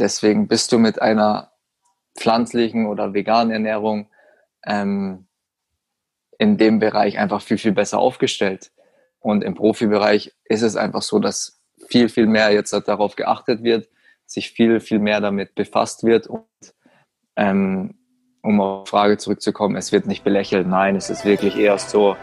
deswegen bist du mit einer pflanzlichen oder veganen Ernährung ähm, in dem Bereich einfach viel, viel besser aufgestellt. Und im Profibereich ist es einfach so, dass viel, viel mehr jetzt darauf geachtet wird, sich viel, viel mehr damit befasst wird und ähm, um auf die Frage zurückzukommen, es wird nicht belächelt. Nein, es ist wirklich eher so,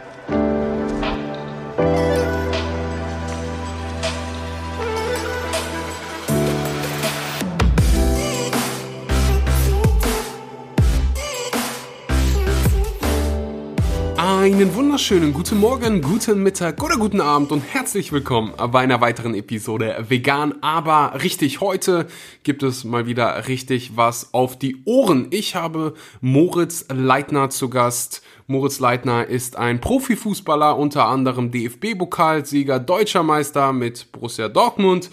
wunderschönen guten Morgen, guten Mittag oder guten Abend und herzlich willkommen bei einer weiteren Episode Vegan, aber richtig. Heute gibt es mal wieder richtig was auf die Ohren. Ich habe Moritz Leitner zu Gast. Moritz Leitner ist ein Profifußballer, unter anderem DFB-Pokalsieger, deutscher Meister mit Borussia Dortmund.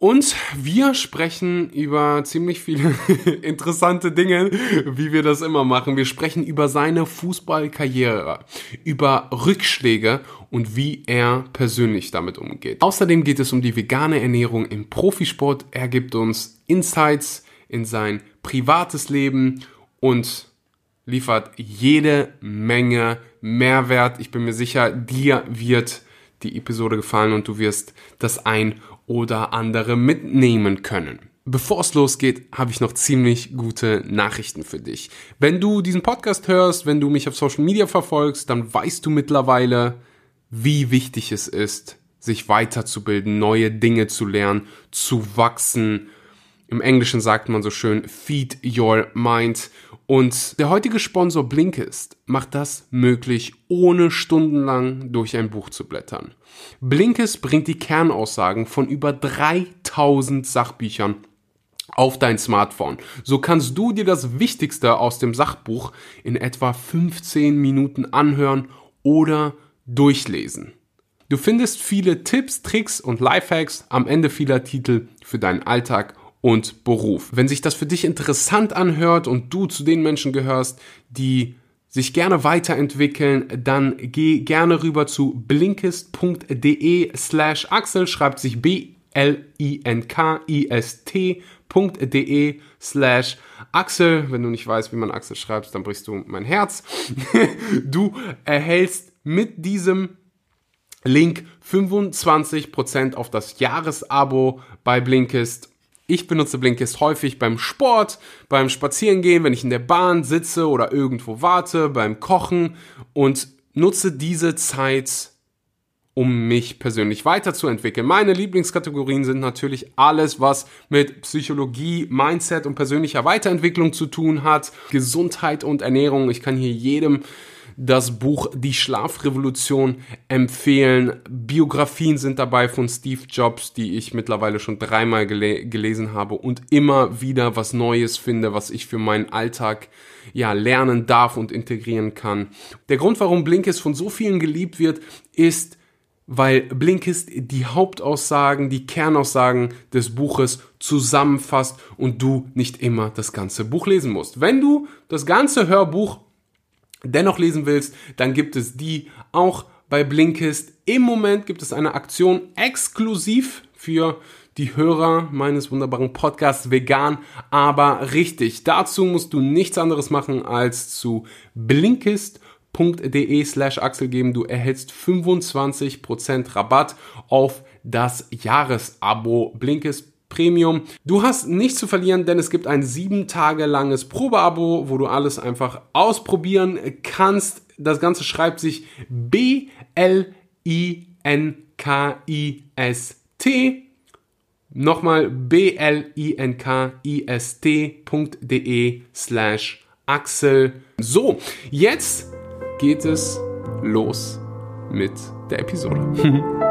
Und wir sprechen über ziemlich viele interessante Dinge, wie wir das immer machen. Wir sprechen über seine Fußballkarriere, über Rückschläge und wie er persönlich damit umgeht. Außerdem geht es um die vegane Ernährung im Profisport. Er gibt uns Insights in sein privates Leben und liefert jede Menge Mehrwert. Ich bin mir sicher, dir wird die Episode gefallen und du wirst das ein oder andere mitnehmen können. Bevor es losgeht, habe ich noch ziemlich gute Nachrichten für dich. Wenn du diesen Podcast hörst, wenn du mich auf Social Media verfolgst, dann weißt du mittlerweile, wie wichtig es ist, sich weiterzubilden, neue Dinge zu lernen, zu wachsen. Im Englischen sagt man so schön, feed your mind. Und der heutige Sponsor Blinkist macht das möglich, ohne stundenlang durch ein Buch zu blättern. Blinkist bringt die Kernaussagen von über 3000 Sachbüchern auf dein Smartphone. So kannst du dir das Wichtigste aus dem Sachbuch in etwa 15 Minuten anhören oder durchlesen. Du findest viele Tipps, Tricks und Lifehacks am Ende vieler Titel für deinen Alltag und Beruf. Wenn sich das für dich interessant anhört und du zu den Menschen gehörst, die sich gerne weiterentwickeln, dann geh gerne rüber zu blinkist.de slash Axel, schreibt sich B-L-I-N-K-I-S-T.de slash Axel. Wenn du nicht weißt, wie man Axel schreibst, dann brichst du mein Herz. du erhältst mit diesem Link 25% auf das Jahresabo bei Blinkist ich benutze Blinkist häufig beim Sport, beim Spazierengehen, wenn ich in der Bahn sitze oder irgendwo warte, beim Kochen und nutze diese Zeit, um mich persönlich weiterzuentwickeln. Meine Lieblingskategorien sind natürlich alles, was mit Psychologie, Mindset und persönlicher Weiterentwicklung zu tun hat, Gesundheit und Ernährung. Ich kann hier jedem das Buch Die Schlafrevolution empfehlen. Biografien sind dabei von Steve Jobs, die ich mittlerweile schon dreimal gele gelesen habe und immer wieder was Neues finde, was ich für meinen Alltag ja lernen darf und integrieren kann. Der Grund, warum Blinkist von so vielen geliebt wird, ist, weil Blinkist die Hauptaussagen, die Kernaussagen des Buches zusammenfasst und du nicht immer das ganze Buch lesen musst. Wenn du das ganze Hörbuch dennoch lesen willst, dann gibt es die auch bei Blinkist. Im Moment gibt es eine Aktion exklusiv für die Hörer meines wunderbaren Podcasts vegan, aber richtig. Dazu musst du nichts anderes machen als zu blinkist.de slash Axel geben. Du erhältst 25% Rabatt auf das Jahresabo Blinkist Premium. Du hast nichts zu verlieren, denn es gibt ein sieben Tage langes Probeabo, wo du alles einfach ausprobieren kannst. Das Ganze schreibt sich B-L-I-N-K-I-S-T. Nochmal B-L-I-N-K-I-S-T.de slash Axel. So, jetzt geht es los mit der Episode.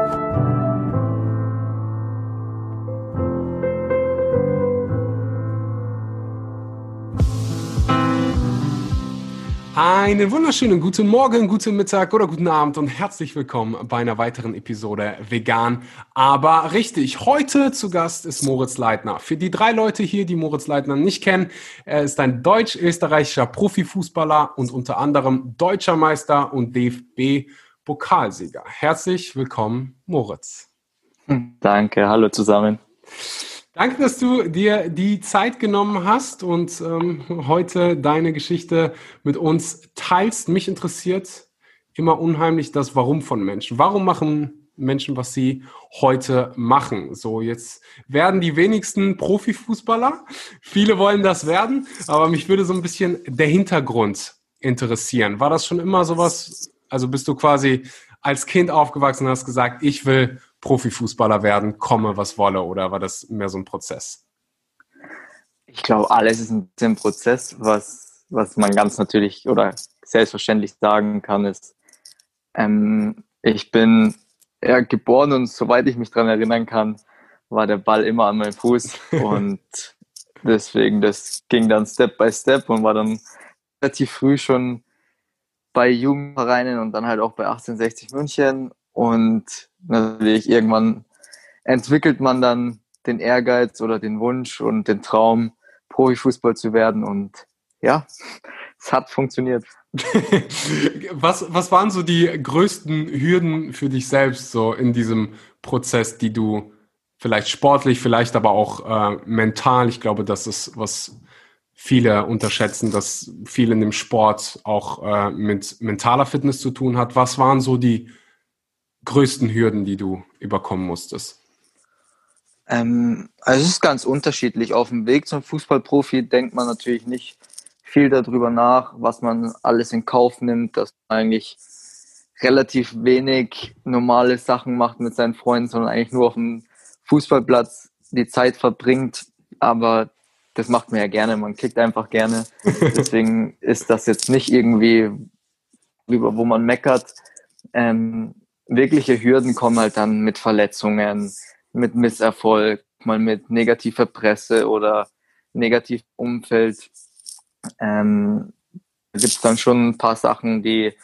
Einen wunderschönen guten Morgen, guten Mittag oder guten Abend und herzlich willkommen bei einer weiteren Episode Vegan, aber richtig. Heute zu Gast ist Moritz Leitner. Für die drei Leute hier, die Moritz Leitner nicht kennen, er ist ein deutsch-österreichischer Profifußballer und unter anderem deutscher Meister und DFB-Pokalsieger. Herzlich willkommen, Moritz. Danke, hallo zusammen. Danke, dass du dir die Zeit genommen hast und ähm, heute deine Geschichte mit uns teilst. Mich interessiert immer unheimlich das Warum von Menschen. Warum machen Menschen, was sie heute machen? So, jetzt werden die wenigsten Profifußballer. Viele wollen das werden, aber mich würde so ein bisschen der Hintergrund interessieren. War das schon immer sowas? Also bist du quasi als Kind aufgewachsen und hast gesagt, ich will Profifußballer werden, komme was wolle, oder war das mehr so ein Prozess? Ich glaube, alles ist ein bisschen Prozess, was, was man ganz natürlich oder selbstverständlich sagen kann, ist, ähm, ich bin ja, geboren und soweit ich mich daran erinnern kann, war der Ball immer an meinem Fuß und deswegen, das ging dann Step by Step und war dann relativ früh schon bei Jugendvereinen und dann halt auch bei 1860 München und natürlich irgendwann entwickelt man dann den Ehrgeiz oder den Wunsch und den Traum, Profifußball zu werden und ja, es hat funktioniert. was, was waren so die größten Hürden für dich selbst so in diesem Prozess, die du vielleicht sportlich, vielleicht aber auch äh, mental, ich glaube, das ist was viele unterschätzen, dass viel in dem Sport auch äh, mit mentaler Fitness zu tun hat. Was waren so die größten Hürden, die du überkommen musstest? Ähm, also es ist ganz unterschiedlich. Auf dem Weg zum Fußballprofi denkt man natürlich nicht viel darüber nach, was man alles in Kauf nimmt, dass man eigentlich relativ wenig normale Sachen macht mit seinen Freunden, sondern eigentlich nur auf dem Fußballplatz die Zeit verbringt. Aber das macht man ja gerne, man kickt einfach gerne. Deswegen ist das jetzt nicht irgendwie, über wo man meckert. Ähm, wirkliche Hürden kommen halt dann mit Verletzungen, mit Misserfolg, mal mit negativer Presse oder negativem Umfeld. Ähm, gibt es dann schon ein paar Sachen, die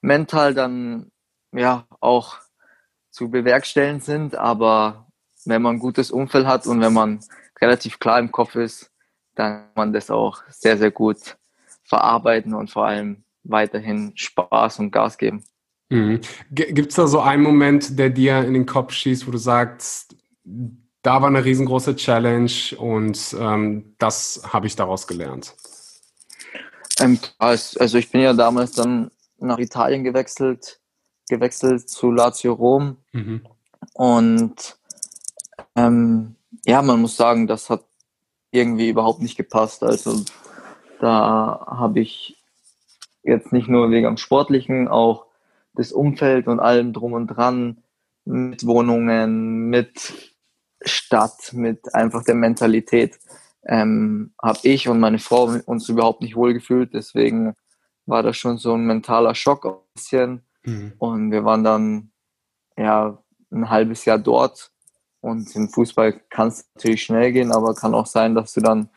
mental dann ja auch zu bewerkstelligen sind, aber wenn man ein gutes Umfeld hat und wenn man relativ klar im Kopf ist, dann kann man das auch sehr, sehr gut verarbeiten und vor allem weiterhin Spaß und Gas geben. Mhm. Gibt es da so einen Moment, der dir in den Kopf schießt, wo du sagst, da war eine riesengroße Challenge und ähm, das habe ich daraus gelernt? Ähm, also ich bin ja damals dann nach Italien gewechselt, gewechselt zu Lazio Rom mhm. und ähm, ja, man muss sagen, das hat irgendwie überhaupt nicht gepasst. Also da habe ich jetzt nicht nur wegen am Sportlichen, auch das Umfeld und allem drum und dran, mit Wohnungen, mit Stadt, mit einfach der Mentalität, ähm, habe ich und meine Frau uns überhaupt nicht wohlgefühlt. Deswegen war das schon so ein mentaler Schock ein bisschen. Mhm. Und wir waren dann ja ein halbes Jahr dort. Und im Fußball kann es natürlich schnell gehen, aber kann auch sein, dass du dann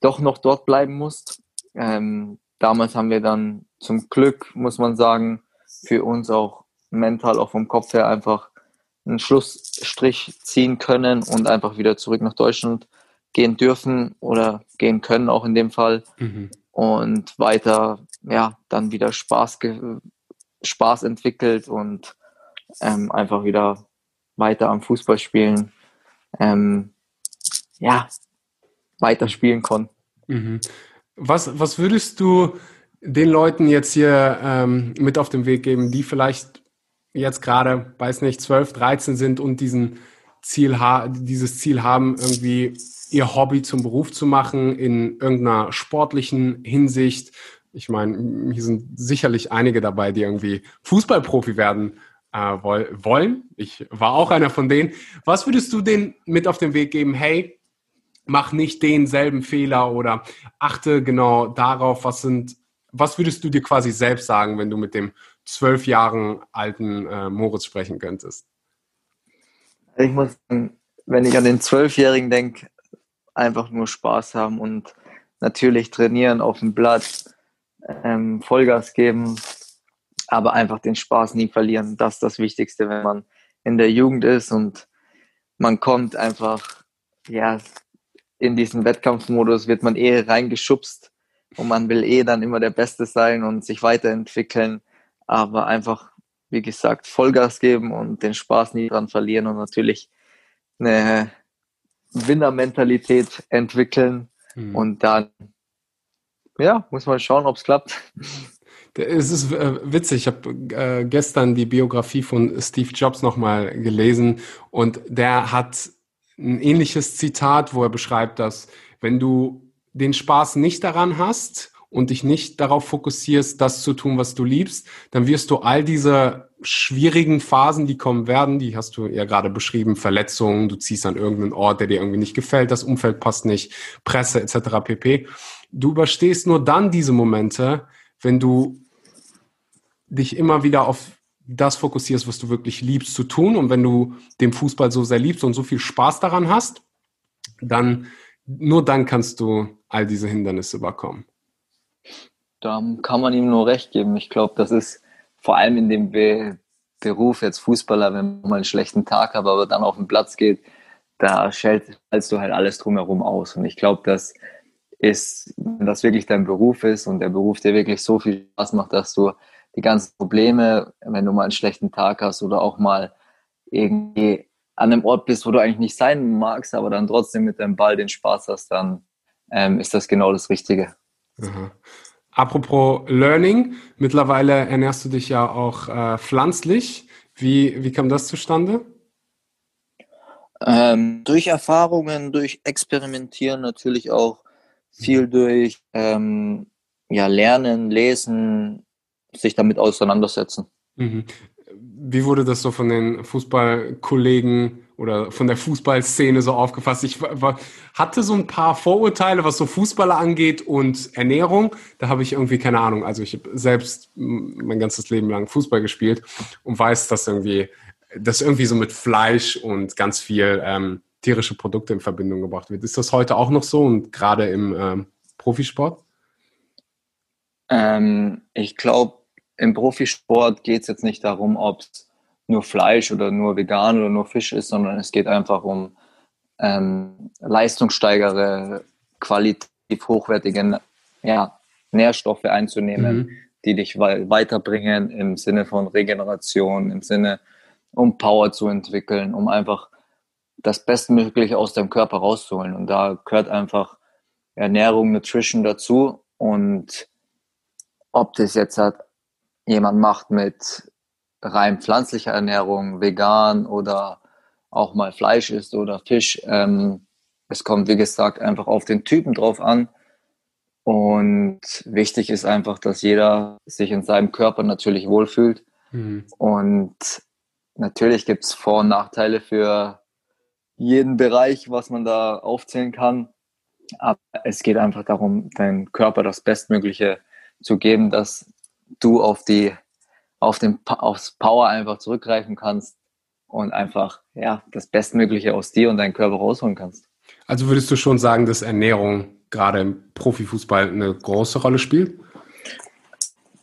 doch noch dort bleiben musst. Ähm, damals haben wir dann zum Glück, muss man sagen, für uns auch mental, auch vom Kopf her einfach einen Schlussstrich ziehen können und einfach wieder zurück nach Deutschland gehen dürfen oder gehen können, auch in dem Fall. Mhm. Und weiter, ja, dann wieder Spaß, Spaß entwickelt und ähm, einfach wieder weiter am Fußball spielen, ähm, ja, weiter spielen konnten. Mhm. Was, was würdest du den Leuten jetzt hier ähm, mit auf den Weg geben, die vielleicht jetzt gerade, weiß nicht, 12, 13 sind und diesen Ziel dieses Ziel haben, irgendwie ihr Hobby zum Beruf zu machen in irgendeiner sportlichen Hinsicht. Ich meine, hier sind sicherlich einige dabei, die irgendwie Fußballprofi werden äh, wollen. Ich war auch einer von denen. Was würdest du denen mit auf den Weg geben? Hey, mach nicht denselben Fehler oder achte genau darauf, was sind was würdest du dir quasi selbst sagen, wenn du mit dem zwölf Jahren alten äh, Moritz sprechen könntest? Ich muss, wenn ich an den Zwölfjährigen denke, einfach nur Spaß haben und natürlich trainieren auf dem Blatt, ähm, Vollgas geben, aber einfach den Spaß nie verlieren. Das ist das Wichtigste, wenn man in der Jugend ist und man kommt einfach, ja, in diesen Wettkampfmodus wird man eh reingeschubst und man will eh dann immer der Beste sein und sich weiterentwickeln, aber einfach, wie gesagt, Vollgas geben und den Spaß nie dran verlieren und natürlich eine Winnermentalität entwickeln mhm. und dann, ja, muss man schauen, ob es klappt. Es ist äh, witzig, ich habe äh, gestern die Biografie von Steve Jobs nochmal gelesen und der hat ein ähnliches Zitat, wo er beschreibt, dass wenn du den Spaß nicht daran hast und dich nicht darauf fokussierst, das zu tun, was du liebst, dann wirst du all diese schwierigen Phasen, die kommen werden, die hast du ja gerade beschrieben, Verletzungen, du ziehst an irgendeinen Ort, der dir irgendwie nicht gefällt, das Umfeld passt nicht, Presse etc. pp. Du überstehst nur dann diese Momente, wenn du dich immer wieder auf das fokussierst, was du wirklich liebst zu tun und wenn du den Fußball so sehr liebst und so viel Spaß daran hast, dann nur dann kannst du all diese Hindernisse überkommen. Da kann man ihm nur recht geben. Ich glaube, das ist vor allem in dem Be Beruf jetzt Fußballer, wenn man mal einen schlechten Tag hat, aber dann auf den Platz geht, da schältst du halt alles drumherum aus. Und ich glaube, das ist, wenn das wirklich dein Beruf ist und der Beruf dir wirklich so viel Spaß macht, dass du die ganzen Probleme, wenn du mal einen schlechten Tag hast oder auch mal irgendwie an einem Ort bist, wo du eigentlich nicht sein magst, aber dann trotzdem mit deinem Ball den Spaß hast, dann ähm, ist das genau das Richtige. Aha. Apropos Learning, mittlerweile ernährst du dich ja auch äh, pflanzlich. Wie, wie kam das zustande? Ähm, durch Erfahrungen, durch Experimentieren natürlich auch viel mhm. durch ähm, ja, Lernen, Lesen, sich damit auseinandersetzen. Mhm wie wurde das so von den Fußballkollegen oder von der Fußballszene so aufgefasst? Ich war, hatte so ein paar Vorurteile, was so Fußballer angeht und Ernährung. Da habe ich irgendwie keine Ahnung. Also ich habe selbst mein ganzes Leben lang Fußball gespielt und weiß, dass irgendwie das irgendwie so mit Fleisch und ganz viel ähm, tierische Produkte in Verbindung gebracht wird. Ist das heute auch noch so und gerade im ähm, Profisport? Ähm, ich glaube, im Profisport geht es jetzt nicht darum, ob es nur Fleisch oder nur vegan oder nur Fisch ist, sondern es geht einfach um ähm, leistungssteigere, qualitativ hochwertige ja, Nährstoffe einzunehmen, mhm. die dich weiterbringen im Sinne von Regeneration, im Sinne um Power zu entwickeln, um einfach das Bestmögliche aus deinem Körper rauszuholen. Und da gehört einfach Ernährung, Nutrition dazu. Und ob das jetzt halt jemand macht mit rein pflanzlicher Ernährung, vegan oder auch mal Fleisch isst oder Fisch. Ähm, es kommt, wie gesagt, einfach auf den Typen drauf an. Und wichtig ist einfach, dass jeder sich in seinem Körper natürlich wohlfühlt. Mhm. Und natürlich gibt es Vor- und Nachteile für jeden Bereich, was man da aufzählen kann. Aber es geht einfach darum, deinem Körper das Bestmögliche zu geben, dass du auf die, auf den, aufs Power einfach zurückgreifen kannst und einfach, ja, das Bestmögliche aus dir und deinem Körper rausholen kannst. Also würdest du schon sagen, dass Ernährung gerade im Profifußball eine große Rolle spielt?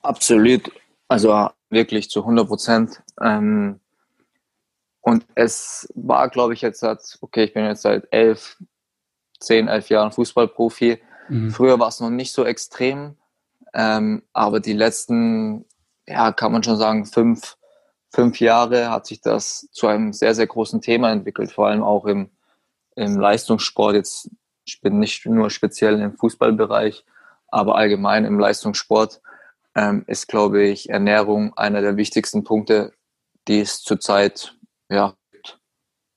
Absolut. Also wirklich zu 100 Prozent. Ähm, und es war, glaube ich, jetzt, okay, ich bin jetzt seit elf, zehn, elf Jahren Fußballprofi. Mhm. Früher war es noch nicht so extrem, ähm, aber die letzten, ja, kann man schon sagen, fünf, fünf Jahre hat sich das zu einem sehr, sehr großen Thema entwickelt, vor allem auch im, im Leistungssport. Jetzt, ich bin nicht nur speziell im Fußballbereich, aber allgemein im Leistungssport ähm, ist, glaube ich, Ernährung einer der wichtigsten Punkte, die es zurzeit ja, gibt.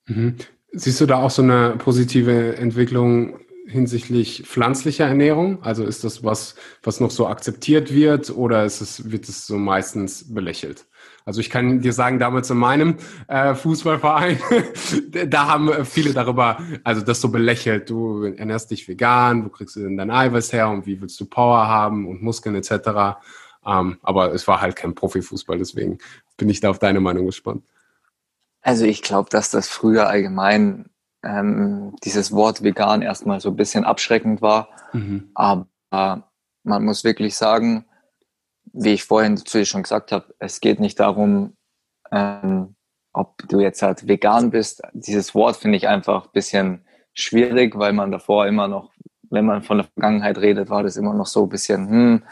Mhm. Siehst du da auch so eine positive Entwicklung hinsichtlich pflanzlicher Ernährung? Also ist das was, was noch so akzeptiert wird oder ist es, wird es so meistens belächelt? Also ich kann dir sagen, damals in meinem äh, Fußballverein, da haben viele darüber, also das so belächelt, du ernährst dich vegan, wo kriegst du denn dein Eiweiß her und wie willst du Power haben und Muskeln etc. Ähm, aber es war halt kein Profifußball, deswegen bin ich da auf deine Meinung gespannt. Also ich glaube, dass das früher allgemein ähm, dieses Wort vegan erstmal so ein bisschen abschreckend war. Mhm. Aber man muss wirklich sagen, wie ich vorhin zu dir schon gesagt habe, es geht nicht darum, ähm, ob du jetzt halt vegan bist. Dieses Wort finde ich einfach ein bisschen schwierig, weil man davor immer noch, wenn man von der Vergangenheit redet, war das immer noch so ein bisschen, hm,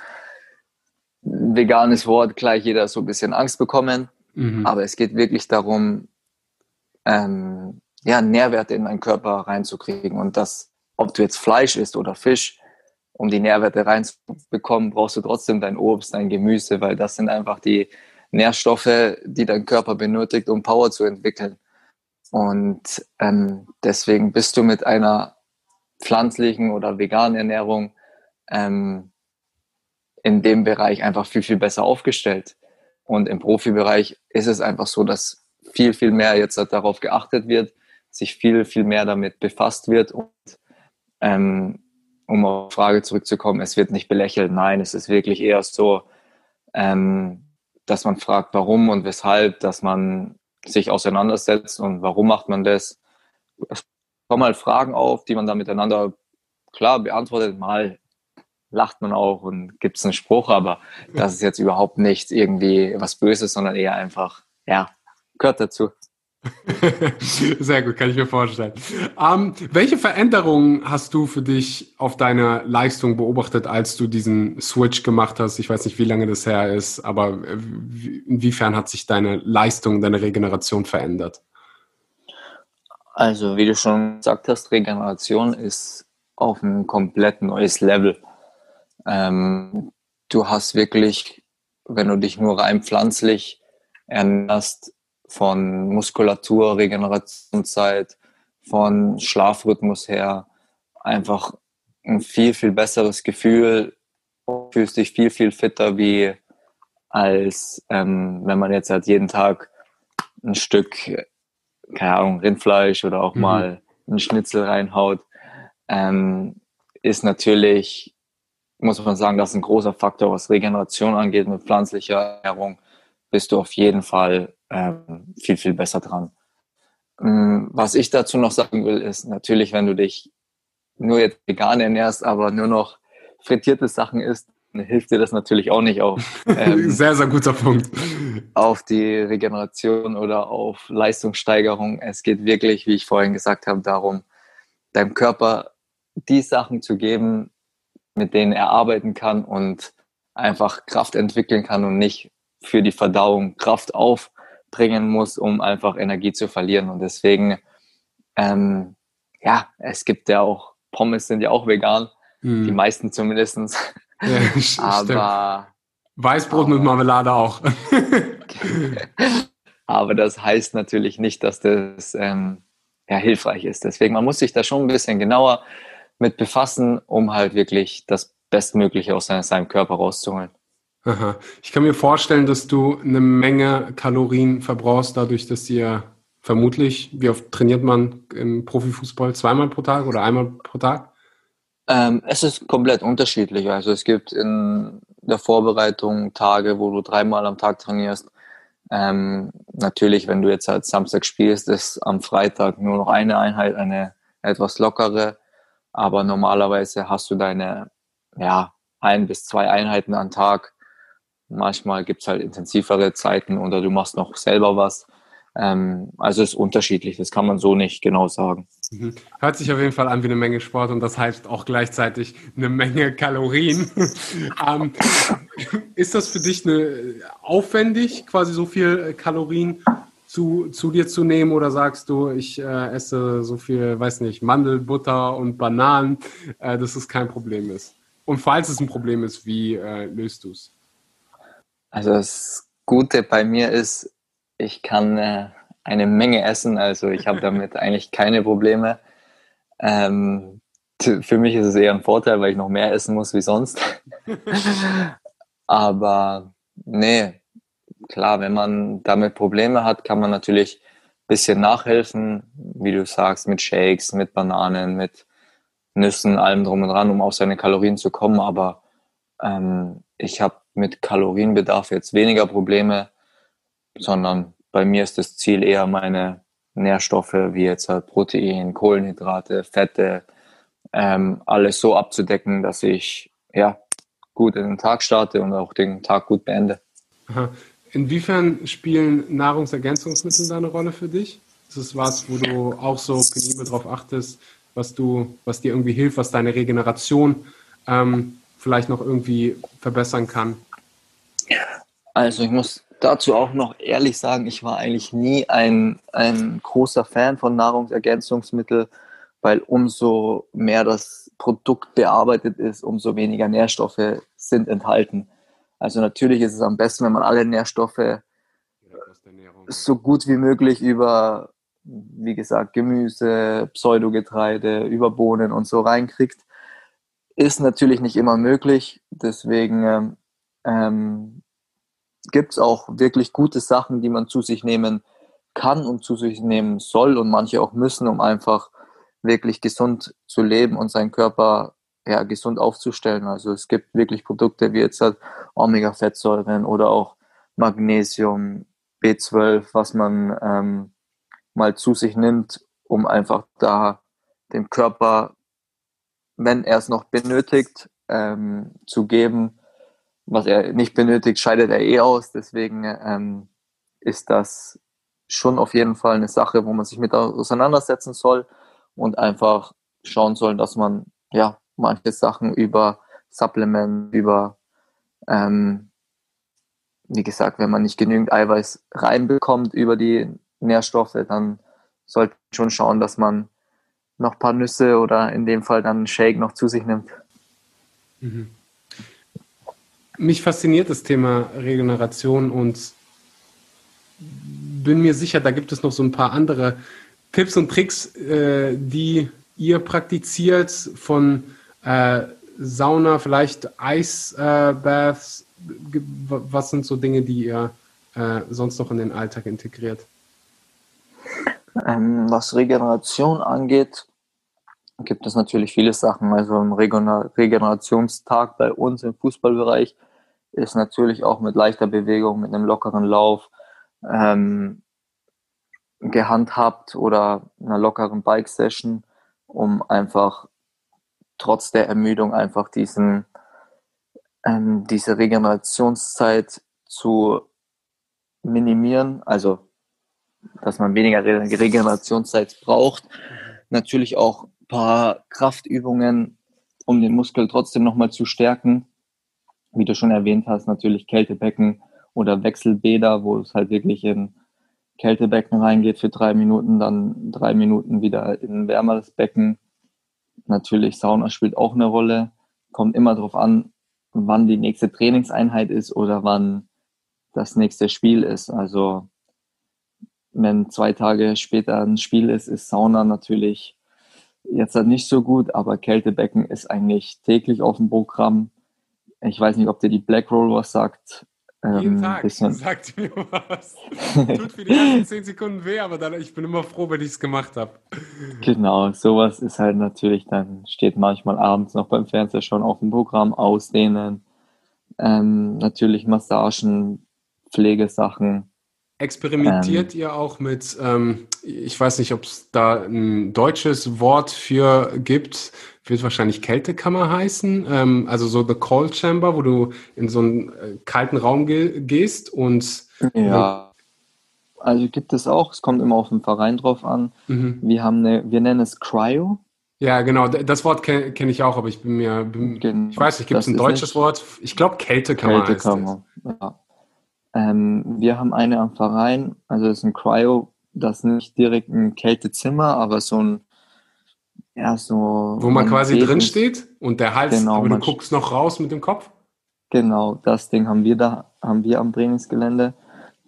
veganes Wort, gleich jeder so ein bisschen Angst bekommen. Mhm. Aber es geht wirklich darum, ähm, ja, Nährwerte in deinen Körper reinzukriegen. Und das, ob du jetzt Fleisch isst oder Fisch, um die Nährwerte reinzubekommen, brauchst du trotzdem dein Obst, dein Gemüse, weil das sind einfach die Nährstoffe, die dein Körper benötigt, um Power zu entwickeln. Und ähm, deswegen bist du mit einer pflanzlichen oder veganen Ernährung ähm, in dem Bereich einfach viel, viel besser aufgestellt. Und im Profibereich ist es einfach so, dass viel, viel mehr jetzt darauf geachtet wird, sich viel, viel mehr damit befasst wird und ähm, um auf die Frage zurückzukommen, es wird nicht belächelt. Nein, es ist wirklich eher so, ähm, dass man fragt, warum und weshalb, dass man sich auseinandersetzt und warum macht man das. Es kommen halt Fragen auf, die man dann miteinander klar beantwortet. Mal lacht man auch und gibt es einen Spruch, aber das ist jetzt überhaupt nicht irgendwie was Böses, sondern eher einfach, ja, gehört dazu. Sehr gut, kann ich mir vorstellen. Ähm, welche Veränderungen hast du für dich auf deine Leistung beobachtet, als du diesen Switch gemacht hast? Ich weiß nicht, wie lange das her ist, aber inwiefern hat sich deine Leistung, deine Regeneration verändert? Also, wie du schon gesagt hast, Regeneration ist auf ein komplett neues Level. Ähm, du hast wirklich, wenn du dich nur rein pflanzlich ernährst, von Muskulatur, Regenerationszeit, von Schlafrhythmus her einfach ein viel, viel besseres Gefühl. Du fühlst dich viel, viel fitter wie als ähm, wenn man jetzt halt jeden Tag ein Stück, keine Ahnung, Rindfleisch oder auch mhm. mal einen Schnitzel reinhaut. Ähm, ist natürlich, muss man sagen, das ist ein großer Faktor, was Regeneration angeht mit pflanzlicher Ernährung bist du auf jeden Fall ähm, viel, viel besser dran. Ähm, was ich dazu noch sagen will, ist natürlich, wenn du dich nur jetzt vegan ernährst, aber nur noch frittierte Sachen isst, hilft dir das natürlich auch nicht auf. Ähm, sehr, sehr guter Punkt. Auf die Regeneration oder auf Leistungssteigerung. Es geht wirklich, wie ich vorhin gesagt habe, darum, deinem Körper die Sachen zu geben, mit denen er arbeiten kann und einfach Kraft entwickeln kann und nicht für die Verdauung Kraft aufbringen muss, um einfach Energie zu verlieren. Und deswegen, ähm, ja, es gibt ja auch, Pommes sind ja auch vegan, hm. die meisten zumindest. Ja, aber Weißbrot aber, mit Marmelade auch. aber das heißt natürlich nicht, dass das ähm, ja, hilfreich ist. Deswegen, man muss sich da schon ein bisschen genauer mit befassen, um halt wirklich das Bestmögliche aus seinem Körper rauszuholen. Aha. Ich kann mir vorstellen, dass du eine Menge Kalorien verbrauchst, dadurch, dass ihr vermutlich, wie oft trainiert man im Profifußball? Zweimal pro Tag oder einmal pro Tag? Ähm, es ist komplett unterschiedlich. Also es gibt in der Vorbereitung Tage, wo du dreimal am Tag trainierst. Ähm, natürlich, wenn du jetzt halt Samstag spielst, ist am Freitag nur noch eine Einheit, eine etwas lockere. Aber normalerweise hast du deine ja, ein bis zwei Einheiten am Tag Manchmal gibt es halt intensivere Zeiten oder du machst noch selber was. Ähm, also es ist unterschiedlich, das kann man so nicht genau sagen. Mhm. Hört sich auf jeden Fall an wie eine Menge Sport und das heißt auch gleichzeitig eine Menge Kalorien. ähm, ist das für dich eine, aufwendig, quasi so viel Kalorien zu, zu dir zu nehmen oder sagst du, ich äh, esse so viel, weiß nicht, Mandel, Butter und Bananen, äh, dass es kein Problem ist? Und falls es ein Problem ist, wie äh, löst du es? Also das Gute bei mir ist, ich kann äh, eine Menge essen, also ich habe damit eigentlich keine Probleme. Ähm, für mich ist es eher ein Vorteil, weil ich noch mehr essen muss wie sonst. Aber nee, klar, wenn man damit Probleme hat, kann man natürlich ein bisschen nachhelfen, wie du sagst, mit Shakes, mit Bananen, mit Nüssen, allem drum und dran, um auf seine Kalorien zu kommen. Aber ähm, ich habe mit Kalorienbedarf jetzt weniger Probleme, sondern bei mir ist das Ziel eher meine Nährstoffe wie jetzt halt Protein, Kohlenhydrate, Fette, ähm, alles so abzudecken, dass ich ja gut in den Tag starte und auch den Tag gut beende. Inwiefern spielen Nahrungsergänzungsmittel da eine Rolle für dich? Ist es was, wo du auch so penibel drauf achtest, was du, was dir irgendwie hilft, was deine Regeneration ähm, vielleicht noch irgendwie verbessern kann? Also ich muss dazu auch noch ehrlich sagen, ich war eigentlich nie ein, ein großer Fan von Nahrungsergänzungsmitteln, weil umso mehr das Produkt bearbeitet ist, umso weniger Nährstoffe sind enthalten. Also natürlich ist es am besten, wenn man alle Nährstoffe so gut wie möglich über, wie gesagt, Gemüse, Pseudogetreide, über Bohnen und so reinkriegt. Ist natürlich nicht immer möglich. Deswegen ähm, ähm gibt es auch wirklich gute Sachen, die man zu sich nehmen kann und zu sich nehmen soll und manche auch müssen, um einfach wirklich gesund zu leben und seinen Körper ja, gesund aufzustellen. Also es gibt wirklich Produkte wie jetzt halt Omega-Fettsäuren oder auch Magnesium, B12, was man ähm, mal zu sich nimmt, um einfach da dem Körper, wenn er es noch benötigt, ähm, zu geben. Was er nicht benötigt, scheidet er eh aus. Deswegen ähm, ist das schon auf jeden Fall eine Sache, wo man sich mit auseinandersetzen soll und einfach schauen soll, dass man ja manche Sachen über Supplement, über ähm, wie gesagt, wenn man nicht genügend Eiweiß reinbekommt über die Nährstoffe, dann sollte man schon schauen, dass man noch ein paar Nüsse oder in dem Fall dann einen Shake noch zu sich nimmt. Mhm. Mich fasziniert das Thema Regeneration und bin mir sicher, da gibt es noch so ein paar andere Tipps und Tricks, äh, die ihr praktiziert von äh, Sauna, vielleicht Eisbaths, was sind so Dinge, die ihr äh, sonst noch in den Alltag integriert? Ähm, was Regeneration angeht, gibt es natürlich viele Sachen. Also ein Regenerationstag bei uns im Fußballbereich ist natürlich auch mit leichter Bewegung, mit einem lockeren Lauf ähm, gehandhabt oder einer lockeren Bike-Session, um einfach trotz der Ermüdung einfach diesen ähm, diese Regenerationszeit zu minimieren, also dass man weniger Regenerationszeit braucht. Natürlich auch paar Kraftübungen, um den Muskel trotzdem nochmal zu stärken. Wie du schon erwähnt hast, natürlich Kältebecken oder Wechselbäder, wo es halt wirklich in Kältebecken reingeht für drei Minuten, dann drei Minuten wieder in ein wärmeres Becken. Natürlich Sauna spielt auch eine Rolle. Kommt immer darauf an, wann die nächste Trainingseinheit ist oder wann das nächste Spiel ist. Also wenn zwei Tage später ein Spiel ist, ist Sauna natürlich jetzt halt nicht so gut, aber Kältebecken ist eigentlich täglich auf dem Programm. Ich weiß nicht, ob dir die Black Roll was sagt. Jeden ähm, Tag sagt mir was. Tut für die ersten zehn Sekunden weh, aber dann, ich bin immer froh, wenn ich es gemacht habe. Genau, sowas ist halt natürlich, dann steht manchmal abends noch beim Fernseher schon auf dem Programm, ausdehnen, ähm, natürlich Massagen, Pflegesachen. Experimentiert ähm, ihr auch mit, ähm, ich weiß nicht, ob es da ein deutsches Wort für gibt, wird wahrscheinlich Kältekammer heißen. Ähm, also so The Cold Chamber, wo du in so einen äh, kalten Raum ge gehst und. Ja. Also gibt es auch, es kommt immer auf den Verein drauf an. Mhm. Wir haben eine, wir nennen es Cryo. Ja, genau, das Wort kenne kenn ich auch, aber ich bin mir, bin, genau, ich weiß nicht, gibt es ein deutsches Wort? Ich glaube Kältekammer. Kältekammer, ja. Ähm, wir haben eine am Verein, also es ist ein Cryo, das ist nicht direkt ein Kältezimmer, aber so ein ja, so. Wo man quasi drin steht und der Hals, genau, aber du guckst noch raus mit dem Kopf? Genau, das Ding haben wir da, haben wir am Trainingsgelände.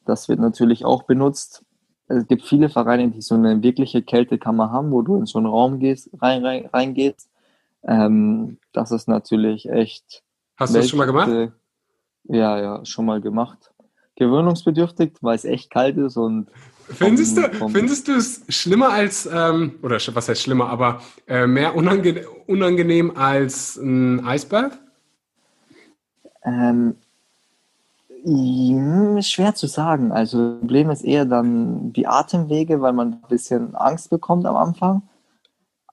Das wird natürlich auch benutzt. Es gibt viele Vereine, die so eine wirkliche Kältekammer haben, wo du in so einen Raum gehst, rein, rein, reingehst. Ähm, das ist natürlich echt. Hast du das schon mal gemacht? Ja, ja, schon mal gemacht. Gewöhnungsbedürftig, weil es echt kalt ist und Findest du, findest du es schlimmer als, ähm, oder was heißt schlimmer, aber äh, mehr unange unangenehm als ein Eisbad? Ähm, schwer zu sagen. Also, das Problem ist eher dann die Atemwege, weil man ein bisschen Angst bekommt am Anfang.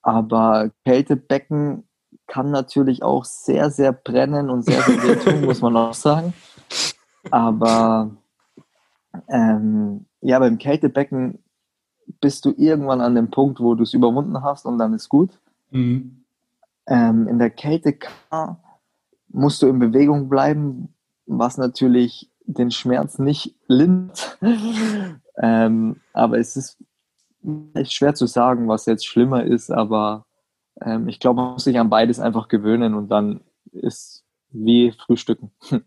Aber Kältebecken kann natürlich auch sehr, sehr brennen und sehr, sehr weh tun, muss man auch sagen. Aber ähm, ja, beim Kältebecken bist du irgendwann an dem Punkt, wo du es überwunden hast und dann ist gut. Mhm. Ähm, in der Kältekammer musst du in Bewegung bleiben, was natürlich den Schmerz nicht lindert. ähm, aber es ist echt schwer zu sagen, was jetzt schlimmer ist, aber ähm, ich glaube, man muss sich an beides einfach gewöhnen und dann ist wie Frühstücken.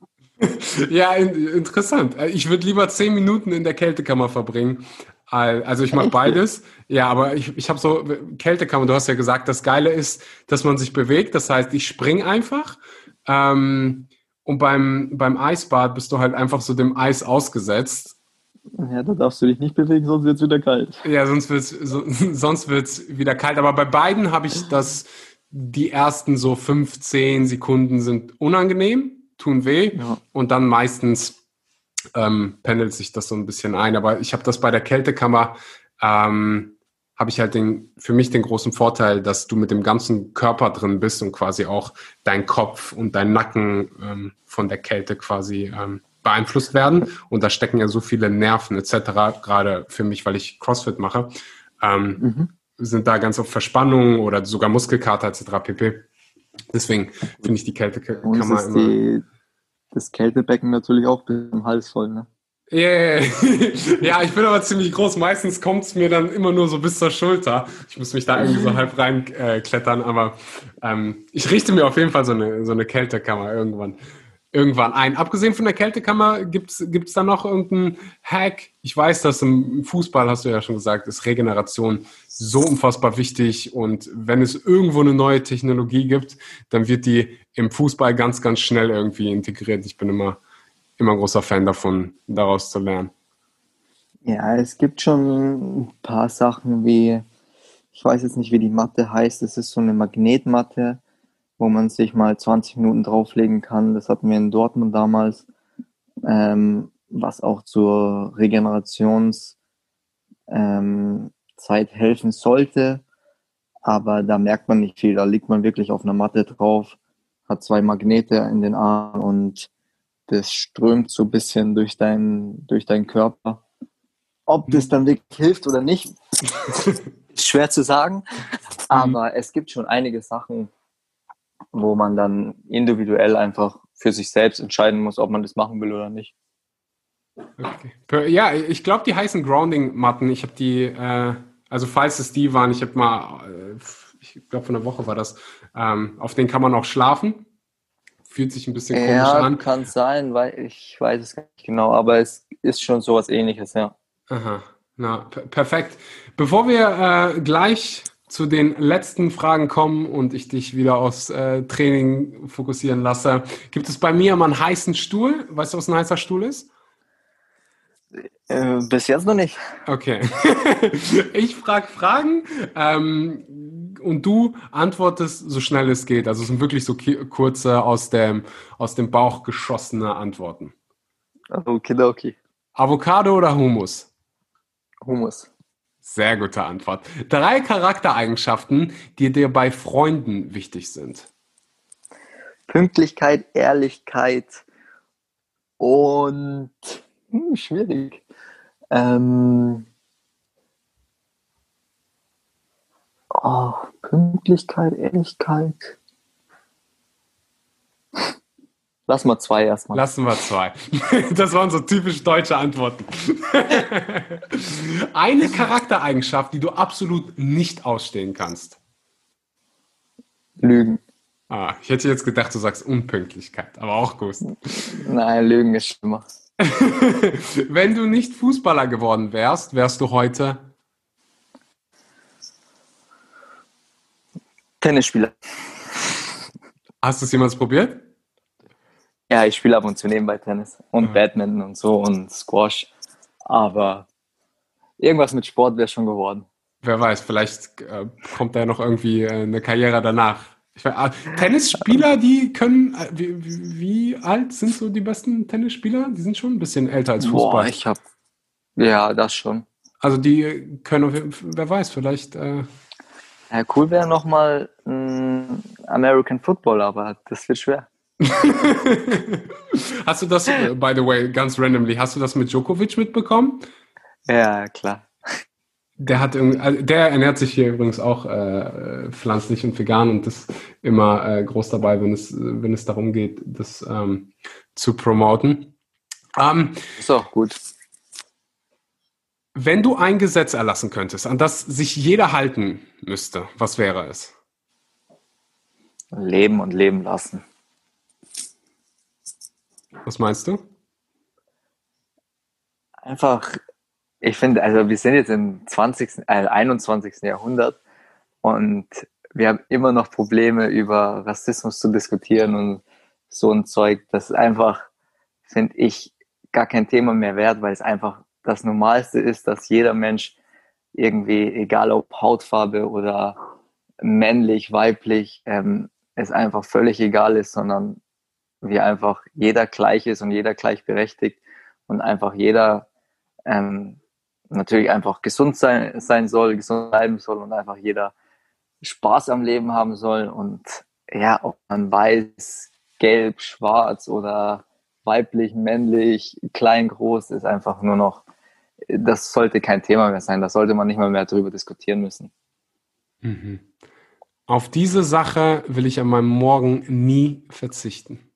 ja, in, interessant. Ich würde lieber zehn Minuten in der Kältekammer verbringen. Also ich mache beides. Ja, aber ich, ich habe so Kältekammer, du hast ja gesagt, das Geile ist, dass man sich bewegt. Das heißt, ich spring einfach. Ähm, und beim, beim Eisbad bist du halt einfach so dem Eis ausgesetzt. Ja, da darfst du dich nicht bewegen, sonst wird es wieder kalt. Ja, sonst wird es so, sonst wird's wieder kalt. Aber bei beiden habe ich das, die ersten so 15 Sekunden sind unangenehm, tun weh. Ja. Und dann meistens ähm, pendelt sich das so ein bisschen ein. Aber ich habe das bei der Kältekammer ähm, habe ich halt den, für mich den großen Vorteil, dass du mit dem ganzen Körper drin bist und quasi auch dein Kopf und dein Nacken ähm, von der Kälte quasi ähm, beeinflusst werden. Und da stecken ja so viele Nerven etc., gerade für mich, weil ich CrossFit mache, ähm, mhm. sind da ganz oft Verspannungen oder sogar Muskelkater etc. pp. Deswegen finde ich die Kältekammer immer... Die, das Kältebecken natürlich auch bis zum Hals voll, ne? Yeah. ja, ich bin aber ziemlich groß. Meistens kommt es mir dann immer nur so bis zur Schulter. Ich muss mich da irgendwie so halb reinklettern, äh, aber ähm, ich richte mir auf jeden Fall so eine, so eine Kältekammer irgendwann, irgendwann ein. Abgesehen von der Kältekammer, gibt es da noch irgendeinen Hack? Ich weiß, dass im Fußball, hast du ja schon gesagt, ist Regeneration so unfassbar wichtig und wenn es irgendwo eine neue Technologie gibt, dann wird die im Fußball ganz, ganz schnell irgendwie integriert. Ich bin immer immer großer Fan davon, daraus zu lernen. Ja, es gibt schon ein paar Sachen wie, ich weiß jetzt nicht, wie die Matte heißt, es ist so eine Magnetmatte, wo man sich mal 20 Minuten drauflegen kann. Das hatten wir in Dortmund damals, ähm, was auch zur Regenerationszeit ähm, helfen sollte. Aber da merkt man nicht viel. Da liegt man wirklich auf einer Matte drauf, hat zwei Magnete in den Armen und das strömt so ein bisschen durch, dein, durch deinen Körper. Ob das dann wirklich hilft oder nicht, ist schwer zu sagen. Aber mhm. es gibt schon einige Sachen, wo man dann individuell einfach für sich selbst entscheiden muss, ob man das machen will oder nicht. Okay. Ja, ich glaube, die heißen Grounding-Matten. Ich habe die, äh, also falls es die waren, ich habe mal, äh, ich glaube, von einer Woche war das, ähm, auf denen kann man auch schlafen fühlt sich ein bisschen komisch ja, an. Ja, kann sein, weil ich weiß es gar nicht genau, aber es ist schon sowas ähnliches, ja. Aha, na, perfekt. Bevor wir äh, gleich zu den letzten Fragen kommen und ich dich wieder aufs äh, Training fokussieren lasse, gibt es bei mir mal einen heißen Stuhl? Weißt du, was ein heißer Stuhl ist? Äh, bis jetzt noch nicht. Okay. ich frage Fragen. Ähm, und du antwortest so schnell es geht. Also es sind wirklich so kurze aus dem, aus dem Bauch geschossene Antworten. Okay, okay. Avocado oder Hummus? Hummus. Sehr gute Antwort. Drei Charaktereigenschaften, die dir bei Freunden wichtig sind. Pünktlichkeit, Ehrlichkeit und hm, schwierig. Ähm, Oh, Pünktlichkeit, Ehrlichkeit. Lass mal zwei erstmal. Lassen wir zwei. Das waren so typisch deutsche Antworten. Eine Charaktereigenschaft, die du absolut nicht ausstehen kannst. Lügen. Ah, ich hätte jetzt gedacht, du sagst Unpünktlichkeit, aber auch gut. Nein, Lügen ist schlimmer. Wenn du nicht Fußballer geworden wärst, wärst du heute Tennisspieler. Hast du es jemals probiert? Ja, ich spiele ab und zu nebenbei Tennis und mhm. Badminton und so und Squash. Aber irgendwas mit Sport wäre schon geworden. Wer weiß, vielleicht äh, kommt da noch irgendwie äh, eine Karriere danach. Weiß, ah, Tennisspieler, die können, äh, wie, wie, alt sind so die besten Tennisspieler? Die sind schon ein bisschen älter als Fußball. Boah, ich habe, ja, das schon. Also die können, wer weiß, vielleicht äh, ja, cool wäre nochmal ein American Football, aber das wird schwer. hast du das, äh, by the way, ganz randomly, hast du das mit Djokovic mitbekommen? Ja, klar. Der hat äh, der ernährt sich hier übrigens auch äh, pflanzlich und vegan und ist immer äh, groß dabei, wenn es, wenn es darum geht, das ähm, zu promoten. Ähm, ist auch gut. Wenn du ein Gesetz erlassen könntest, an das sich jeder halten müsste, was wäre es? Leben und leben lassen. Was meinst du? Einfach, ich finde, also wir sind jetzt im 20., äh, 21. Jahrhundert und wir haben immer noch Probleme über Rassismus zu diskutieren und so ein Zeug. Das ist einfach, finde ich, gar kein Thema mehr wert, weil es einfach das Normalste ist, dass jeder Mensch irgendwie, egal ob Hautfarbe oder männlich, weiblich, ähm, es einfach völlig egal ist, sondern wie einfach jeder gleich ist und jeder gleichberechtigt und einfach jeder ähm, natürlich einfach gesund sein, sein soll, gesund bleiben soll und einfach jeder Spaß am Leben haben soll und ja, ob man weiß, gelb, schwarz oder weiblich, männlich, klein, groß, ist einfach nur noch, das sollte kein Thema mehr sein. Da sollte man nicht mal mehr darüber diskutieren müssen. Mhm. Auf diese Sache will ich an meinem Morgen nie verzichten.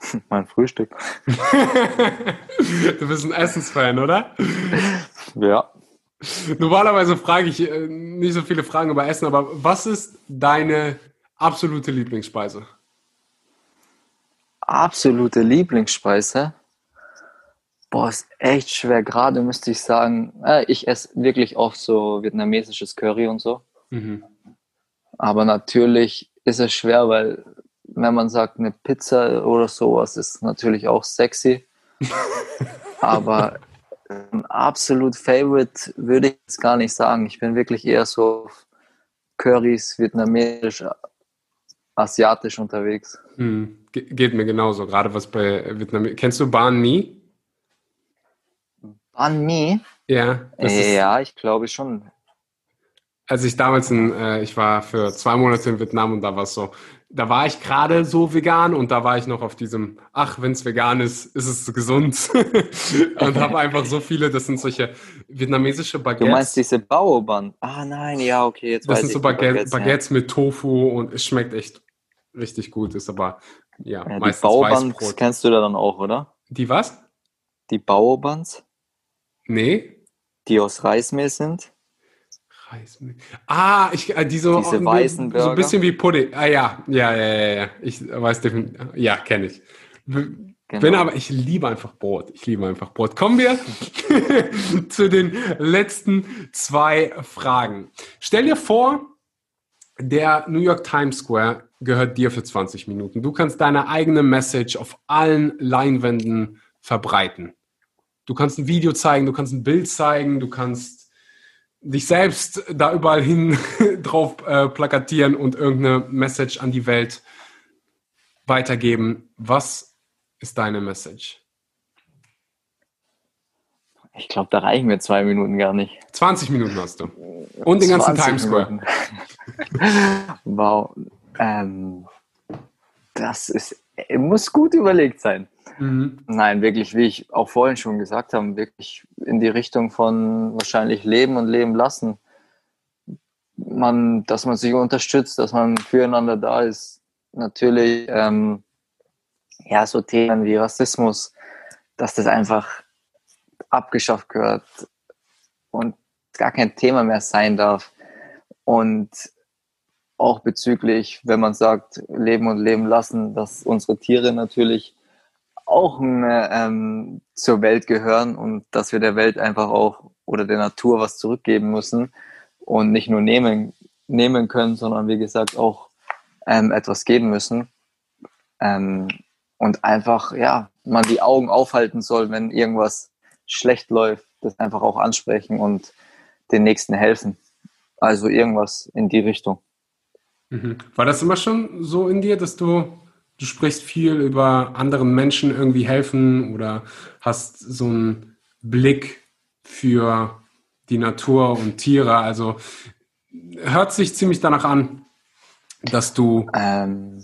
Mein Frühstück. du bist ein Essensfan, oder? Ja. Normalerweise frage ich äh, nicht so viele Fragen über Essen, aber was ist deine absolute Lieblingsspeise? Absolute Lieblingsspeise? Boah, ist echt schwer. Gerade müsste ich sagen, äh, ich esse wirklich oft so vietnamesisches Curry und so. Mhm. Aber natürlich ist es schwer, weil wenn man sagt, eine Pizza oder sowas ist natürlich auch sexy. Aber ein absolut Favorite würde ich jetzt gar nicht sagen. Ich bin wirklich eher so auf Currys, vietnamesisch, asiatisch unterwegs. Hm. Geht mir genauso, gerade was bei Vietnam. Kennst du Banh Mi? Banh Mi? Ja. ja, ich glaube schon als ich damals in, äh, ich war für zwei Monate in Vietnam und da war es so, da war ich gerade so vegan und da war ich noch auf diesem, ach, wenn es vegan ist, ist es gesund. und habe einfach so viele, das sind solche vietnamesische Baguettes. Du meinst diese Baoban? Ah nein, ja, okay, jetzt Das sind so Baguette, Baguettes, Baguettes ja. mit Tofu und es schmeckt echt richtig gut, ist aber ja, ja meistens Die Baobans kennst du da dann auch, oder? Die was? Die Baobans? Nee. Die aus Reismehl sind? Reismehl. Ah, ich, äh, die so, Diese weißen Burger. So ein bisschen wie Pudding. Ah ja, ja, ja, ja, ja. Ich weiß definitiv. Ja, kenne ich. Genau. Bin aber, ich liebe einfach Brot. Ich liebe einfach Brot. Kommen wir zu den letzten zwei Fragen. Stell dir vor, der New York Times Square gehört dir für 20 Minuten. Du kannst deine eigene Message auf allen Leinwänden verbreiten. Du kannst ein Video zeigen, du kannst ein Bild zeigen, du kannst dich selbst da überall hin drauf äh, plakatieren und irgendeine Message an die Welt weitergeben. Was ist deine Message? Ich glaube, da reichen mir zwei Minuten gar nicht. 20 Minuten hast du. Und den ganzen Times Square. wow. Ähm, das ist, muss gut überlegt sein. Mhm. Nein, wirklich, wie ich auch vorhin schon gesagt habe, wirklich in die Richtung von wahrscheinlich Leben und Leben lassen. Man, dass man sich unterstützt, dass man füreinander da ist. Natürlich, ähm, ja, so Themen wie Rassismus, dass das einfach abgeschafft gehört und gar kein Thema mehr sein darf. Und auch bezüglich, wenn man sagt, leben und leben lassen, dass unsere Tiere natürlich auch ähm, zur Welt gehören und dass wir der Welt einfach auch oder der Natur was zurückgeben müssen und nicht nur nehmen, nehmen können, sondern wie gesagt auch ähm, etwas geben müssen. Ähm, und einfach, ja, man die Augen aufhalten soll, wenn irgendwas schlecht läuft, das einfach auch ansprechen und den Nächsten helfen. Also irgendwas in die Richtung. Mhm. War das immer schon so in dir, dass du du sprichst viel über anderen Menschen irgendwie helfen oder hast so einen Blick für die Natur und Tiere. Also hört sich ziemlich danach an, dass du. Ähm,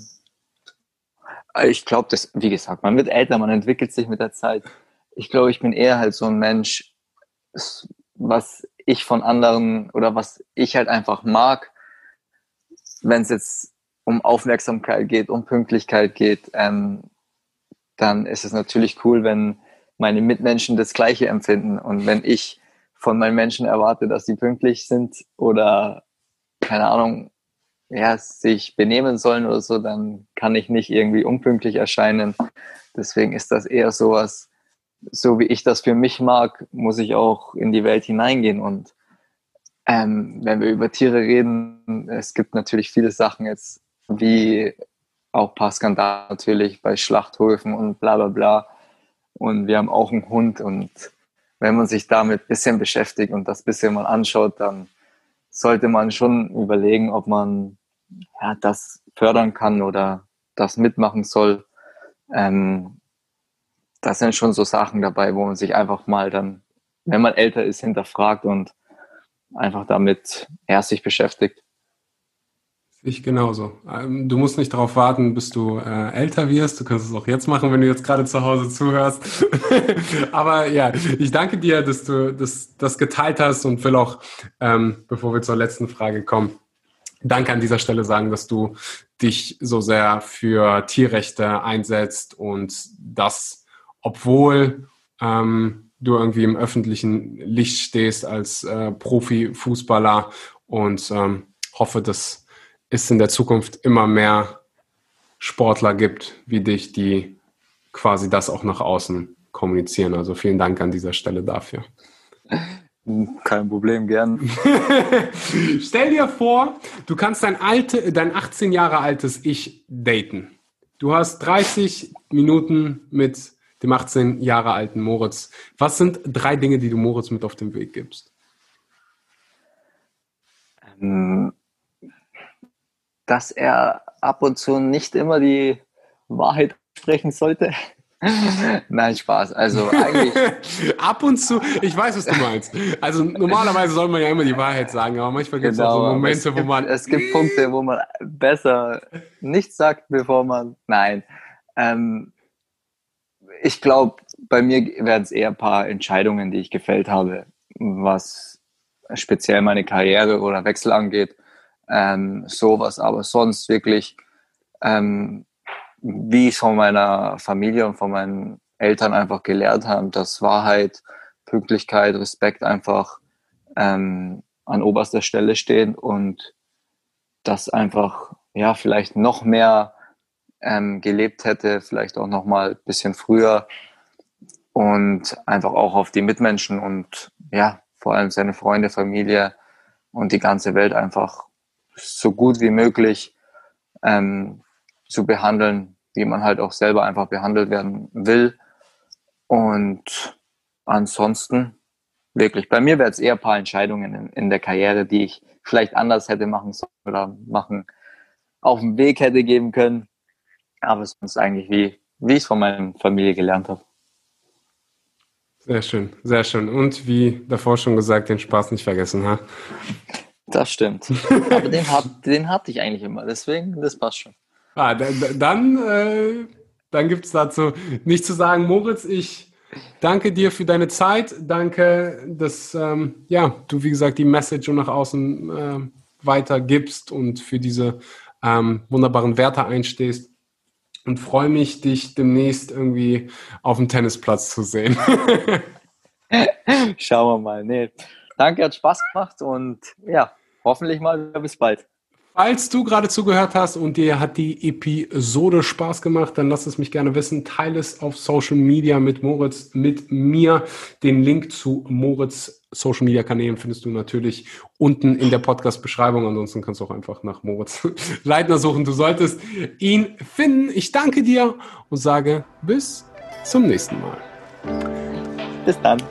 ich glaube, das, wie gesagt, man wird älter, man entwickelt sich mit der Zeit. Ich glaube, ich bin eher halt so ein Mensch, was ich von anderen oder was ich halt einfach mag, wenn es jetzt um Aufmerksamkeit geht, um Pünktlichkeit geht, ähm, dann ist es natürlich cool, wenn meine Mitmenschen das Gleiche empfinden. Und wenn ich von meinen Menschen erwarte, dass sie pünktlich sind oder, keine Ahnung, ja, sich benehmen sollen oder so, dann kann ich nicht irgendwie unpünktlich erscheinen. Deswegen ist das eher sowas, so wie ich das für mich mag, muss ich auch in die Welt hineingehen. Und ähm, wenn wir über Tiere reden, es gibt natürlich viele Sachen jetzt, wie auch paar Skandale natürlich bei Schlachthöfen und bla bla bla. Und wir haben auch einen Hund und wenn man sich damit ein bisschen beschäftigt und das bisschen mal anschaut, dann sollte man schon überlegen, ob man ja, das fördern kann oder das mitmachen soll. Ähm, das sind schon so Sachen dabei, wo man sich einfach mal dann, wenn man älter ist, hinterfragt und einfach damit erst sich beschäftigt. Ich genauso. Ähm, du musst nicht darauf warten, bis du äh, älter wirst. Du kannst es auch jetzt machen, wenn du jetzt gerade zu Hause zuhörst. Aber ja, ich danke dir, dass du das, das geteilt hast und will auch, ähm, bevor wir zur letzten Frage kommen, danke an dieser Stelle sagen, dass du dich so sehr für Tierrechte einsetzt und das, obwohl ähm, du irgendwie im öffentlichen Licht stehst als äh, Profifußballer und ähm, hoffe, dass es in der Zukunft immer mehr Sportler gibt wie dich, die quasi das auch nach außen kommunizieren. Also vielen Dank an dieser Stelle dafür. Kein Problem, gern. Stell dir vor, du kannst dein, alte, dein 18 Jahre altes Ich daten. Du hast 30 Minuten mit dem 18 Jahre alten Moritz. Was sind drei Dinge, die du Moritz mit auf den Weg gibst? Ähm, dass er ab und zu nicht immer die Wahrheit sprechen sollte. Nein, Spaß. Also eigentlich. Ab und zu, ich weiß, was du meinst. Also normalerweise soll man ja immer die Wahrheit sagen, aber manchmal gibt es genau, auch so Momente, gibt, wo man. Es gibt Punkte, wo man besser nichts sagt, bevor man. Nein. Ähm, ich glaube, bei mir werden es eher ein paar Entscheidungen, die ich gefällt habe, was speziell meine Karriere oder Wechsel angeht ähm, sowas. Aber sonst wirklich, ähm, wie ich von meiner Familie und von meinen Eltern einfach gelehrt haben, dass Wahrheit, Pünktlichkeit, Respekt einfach ähm, an oberster Stelle stehen und das einfach ja vielleicht noch mehr ähm, gelebt hätte, vielleicht auch noch mal ein bisschen früher und einfach auch auf die Mitmenschen und ja vor allem seine Freunde, Familie und die ganze Welt einfach so gut wie möglich ähm, zu behandeln, wie man halt auch selber einfach behandelt werden will. Und ansonsten wirklich, bei mir wäre es eher ein paar Entscheidungen in, in, der Karriere, die ich vielleicht anders hätte machen sollen oder machen, auf dem Weg hätte geben können. Aber sonst eigentlich wie, wie ich es von meiner Familie gelernt habe. Sehr schön, sehr schön. Und wie davor schon gesagt, den Spaß nicht vergessen, ha? Das stimmt. Aber den, hat, den hatte ich eigentlich immer, deswegen, das passt schon. Ah, dann, äh, dann gibt es dazu nichts zu sagen. Moritz, ich danke dir für deine Zeit. Danke, dass ähm, ja, du, wie gesagt, die Message nach außen äh, weitergibst und für diese ähm, wunderbaren Werte einstehst. Und freue mich, dich demnächst irgendwie auf dem Tennisplatz zu sehen. Schauen wir mal. Nee. Danke, hat Spaß gemacht und ja, hoffentlich mal bis bald. Falls du gerade zugehört hast und dir hat die Episode Spaß gemacht, dann lass es mich gerne wissen. Teile es auf Social Media mit Moritz, mit mir. Den Link zu Moritz Social Media Kanälen findest du natürlich unten in der Podcast-Beschreibung. Ansonsten kannst du auch einfach nach Moritz Leitner suchen. Du solltest ihn finden. Ich danke dir und sage bis zum nächsten Mal. Bis dann.